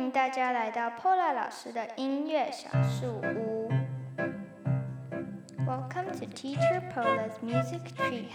迎大家来到 Pola 老师的音乐小树屋。Welcome to Teacher Pola's Music Treehouse。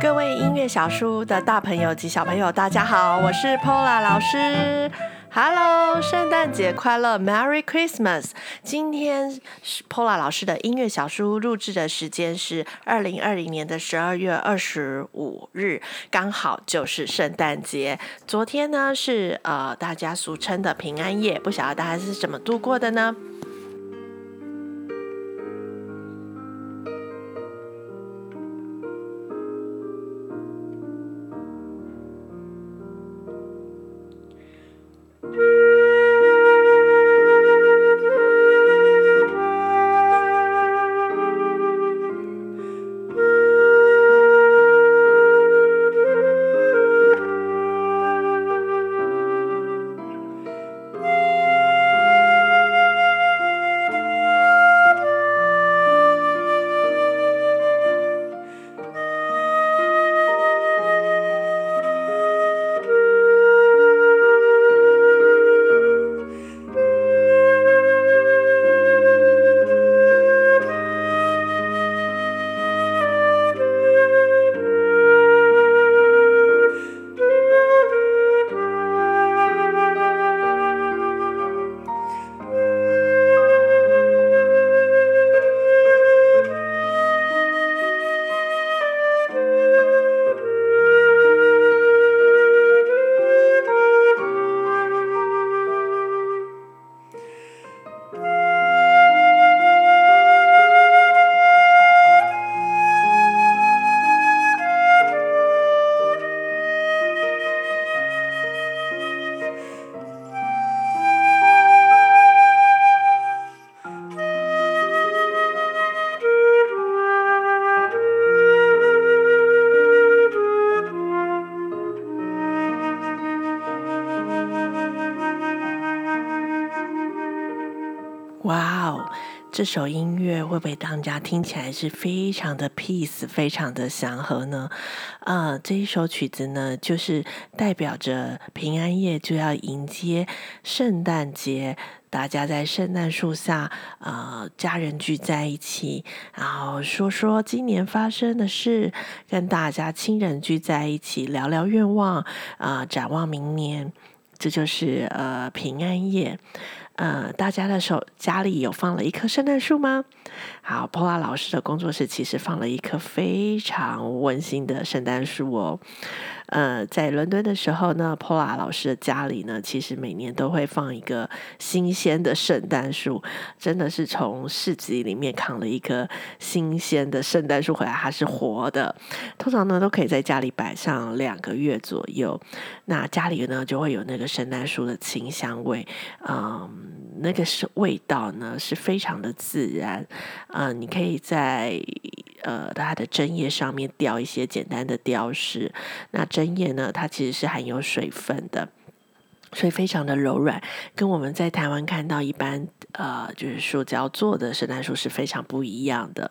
各位音乐小树屋的大朋友及小朋友，大家好，我是 Pola 老师。Hello，圣诞节快乐，Merry Christmas！今天是 Pola 老师的音乐小书录制的时间是二零二零年的十二月二十五日，刚好就是圣诞节。昨天呢是呃大家俗称的平安夜，不晓得大家是怎么度过的呢？这首音乐会不会当家听起来是非常的 peace，非常的祥和呢？啊、这一首曲子呢，就是代表着平安夜就要迎接圣诞节，大家在圣诞树下，呃，家人聚在一起，然后说说今年发生的事，跟大家亲人聚在一起聊聊愿望，啊、展望明年，这就是呃平安夜。呃，大家的手家里有放了一棵圣诞树吗？好，Paula 老师的工作室其实放了一棵非常温馨的圣诞树哦。呃，在伦敦的时候呢，Paula 老师的家里呢，其实每年都会放一个新鲜的圣诞树，真的是从市集里面扛了一棵新鲜的圣诞树回来，它是活的。通常呢，都可以在家里摆上两个月左右，那家里呢就会有那个圣诞树的清香味，嗯，那个是味道呢是非常的自然，嗯，你可以在。呃，它的针叶上面雕一些简单的雕饰。那针叶呢，它其实是含有水分的，所以非常的柔软，跟我们在台湾看到一般呃，就是塑胶做的圣诞树是非常不一样的。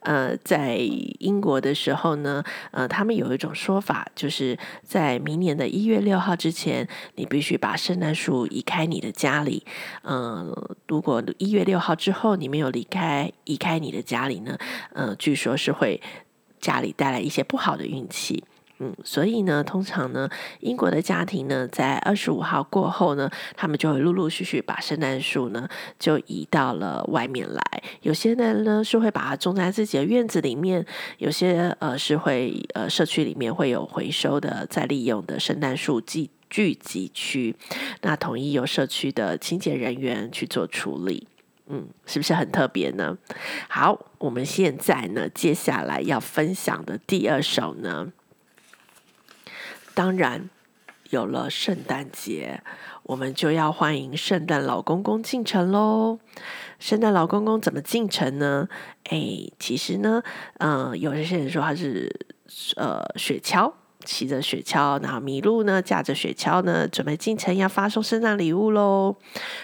呃，在英国的时候呢，呃，他们有一种说法，就是在明年的一月六号之前，你必须把圣诞树移开你的家里。嗯、如果一月六号之后你没有离开移开你的家里呢，呃，据说是会家里带来一些不好的运气。嗯，所以呢，通常呢，英国的家庭呢，在二十五号过后呢，他们就会陆陆续续把圣诞树呢，就移到了外面来。有些人呢是会把它种在自己的院子里面，有些呃是会呃社区里面会有回收的再利用的圣诞树聚聚集区，那统一由社区的清洁人员去做处理。嗯，是不是很特别呢？好，我们现在呢，接下来要分享的第二首呢。当然，有了圣诞节，我们就要欢迎圣诞老公公进城喽。圣诞老公公怎么进城呢？哎，其实呢，嗯、呃，有些人说他是呃雪橇骑着雪橇，然后麋鹿呢驾着雪橇呢，准备进城要发送圣诞礼物喽。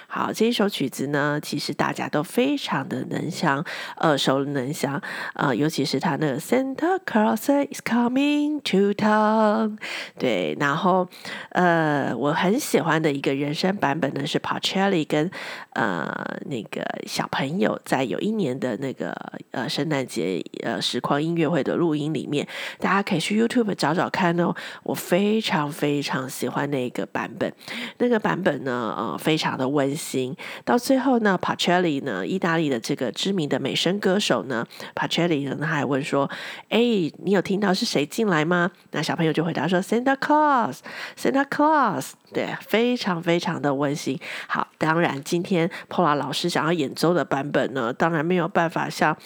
好，这一首曲子呢，其实大家都非常的能详，耳熟能详，呃，尤其是他那个 Santa Claus is coming to town，对，然后呃，我很喜欢的一个人声版本呢是 Pacelli 跟呃那个小朋友在有一年的那个呃圣诞节呃实况音乐会的录音里面，大家可以去 YouTube 找找看哦，我非常非常喜欢那个版本，那个版本呢，呃，非常的温。馨，到最后呢，Pacelli 呢，意大利的这个知名的美声歌手呢，Pacelli 呢，他还问说：“哎，你有听到是谁进来吗？”那小朋友就回答说：“Santa Claus，Santa Claus。”对，非常非常的温馨。好，当然今天 Paula 老师想要演奏的版本呢，当然没有办法像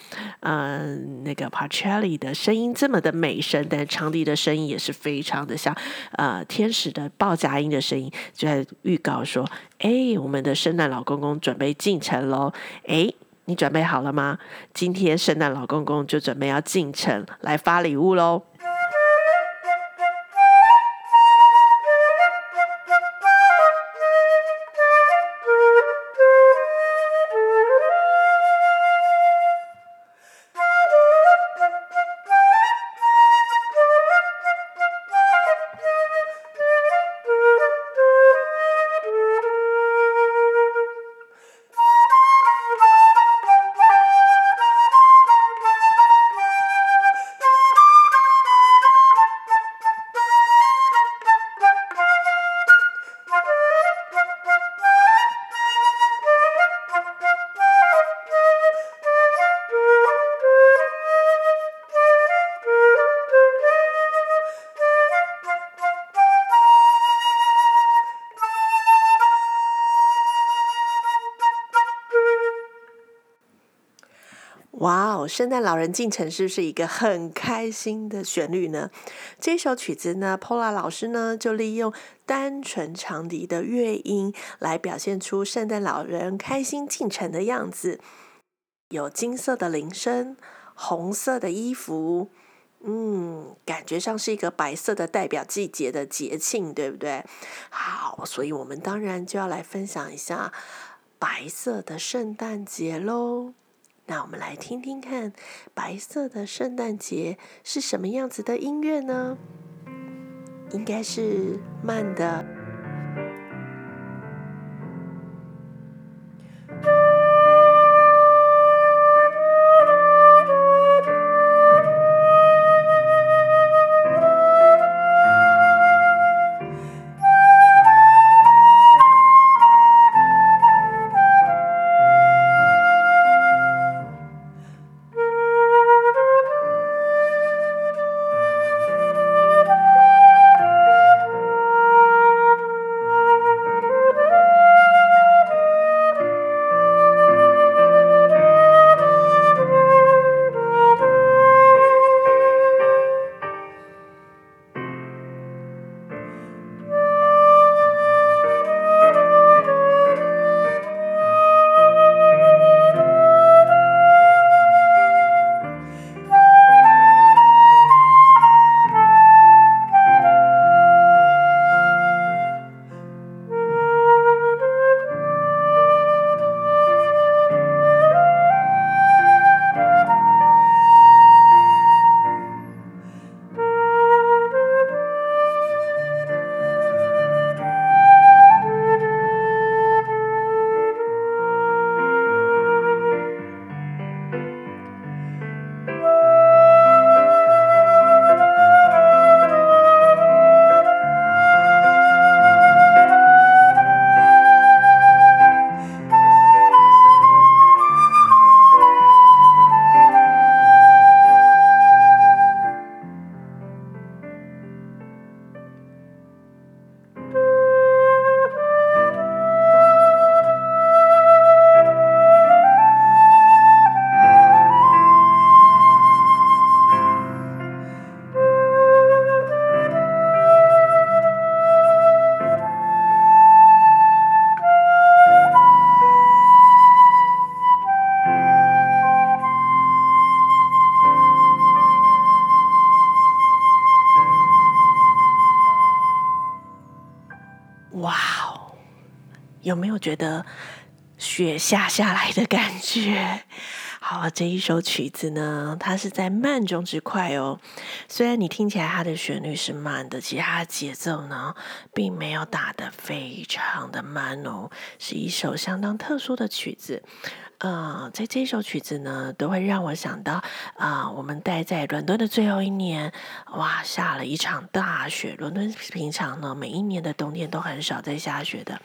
嗯、那个 Pacelli 的声音这么的美声，但是长笛的声音也是非常的像呃天使的报佳音的声音，就在预告说。哎，我们的圣诞老公公准备进城喽！哎，你准备好了吗？今天圣诞老公公就准备要进城来发礼物喽。圣诞老人进城是不是一个很开心的旋律呢？这首曲子呢，Pola 老师呢就利用单纯长笛的乐音来表现出圣诞老人开心进城的样子。有金色的铃声，红色的衣服，嗯，感觉上是一个白色的代表季节的节庆，对不对？好，所以我们当然就要来分享一下白色的圣诞节喽。那我们来听听看，白色的圣诞节是什么样子的音乐呢？应该是慢的。没有觉得雪下下来的感觉？好，这一首曲子呢，它是在慢中之快哦。虽然你听起来它的旋律是慢的，其实它的节奏呢，并没有打得非常的慢哦，是一首相当特殊的曲子。呃，在这首曲子呢，都会让我想到啊、我们待在伦敦的最后一年，哇，下了一场大雪。伦敦平常呢，每一年的冬天都很少在下雪的。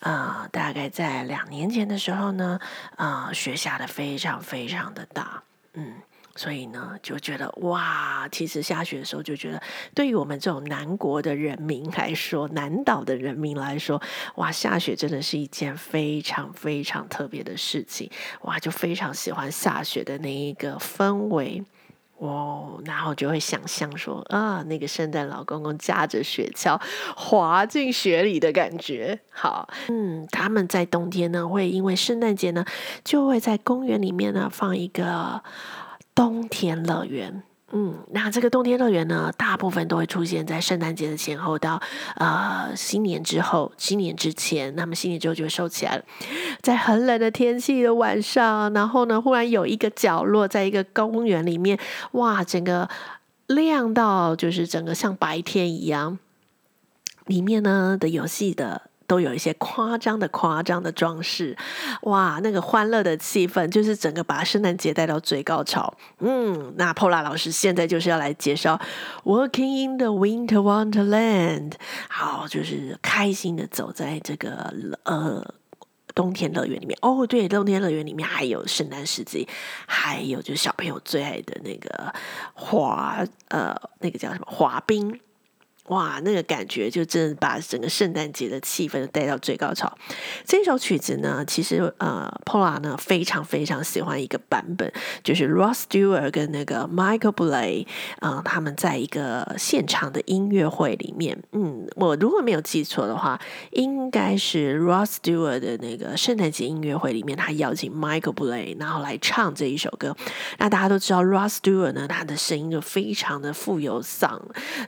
啊、呃，大概在两年前的时候呢，啊、呃，雪下得非常非常的大，嗯，所以呢，就觉得哇，其实下雪的时候就觉得，对于我们这种南国的人民来说，南岛的人民来说，哇，下雪真的是一件非常非常特别的事情，哇，就非常喜欢下雪的那一个氛围。哦，然后就会想象说啊，那个圣诞老公公驾着雪橇滑进雪里的感觉。好，嗯，他们在冬天呢，会因为圣诞节呢，就会在公园里面呢放一个冬天乐园。嗯，那这个冬天乐园呢，大部分都会出现在圣诞节的前后到呃新年之后，新年之前，那么新年之后就会收起来了。在很冷的天气的晚上，然后呢，忽然有一个角落，在一个公园里面，哇，整个亮到就是整个像白天一样，里面呢的游戏的。都有一些夸张的、夸张的装饰，哇，那个欢乐的气氛就是整个把圣诞节带到最高潮。嗯，那 Paula 老师现在就是要来介绍《Walking in the Winter Wonderland》，好，就是开心的走在这个呃冬天乐园里面。哦，对，冬天乐园里面还有圣诞市集，还有就是小朋友最爱的那个滑呃那个叫什么滑冰。哇，那个感觉就真的把整个圣诞节的气氛带到最高潮。这首曲子呢，其实呃，Paula 呢非常非常喜欢一个版本，就是 Ross Stewart 跟那个 Michael Bublé 啊、呃，他们在一个现场的音乐会里面，嗯，我如果没有记错的话，应该是 Ross Stewart 的那个圣诞节音乐会里面，他邀请 Michael Bublé 然后来唱这一首歌。那大家都知道 Ross Stewart 呢，他的声音就非常的富有嗓，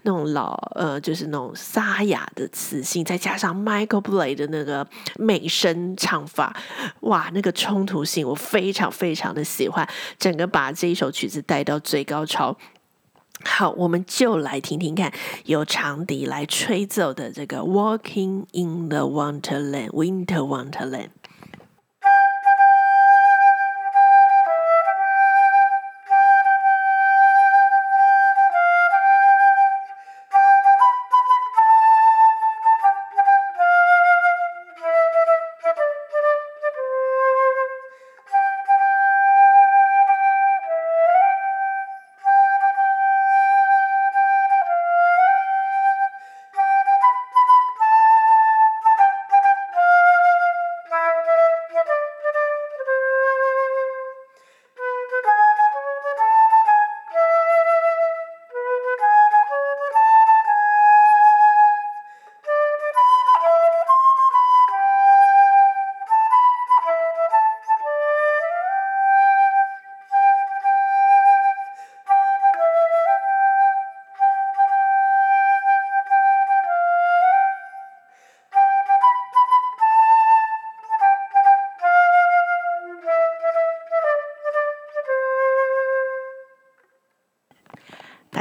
那种老呃。就是那种沙哑的磁性，再加上 Michael Blay 的那个美声唱法，哇，那个冲突性我非常非常的喜欢，整个把这一首曲子带到最高潮。好，我们就来听听看，由长笛来吹奏的这个 Walking in the Wonderland, Winter Wonderland。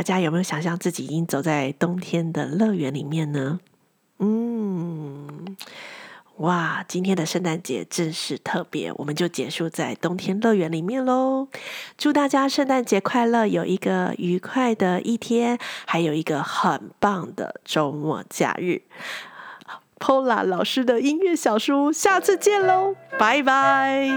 大家有没有想象自己已经走在冬天的乐园里面呢？嗯，哇，今天的圣诞节真是特别，我们就结束在冬天乐园里面喽。祝大家圣诞节快乐，有一个愉快的一天，还有一个很棒的周末假日。Pola 老师的音乐小书，下次见喽，拜拜。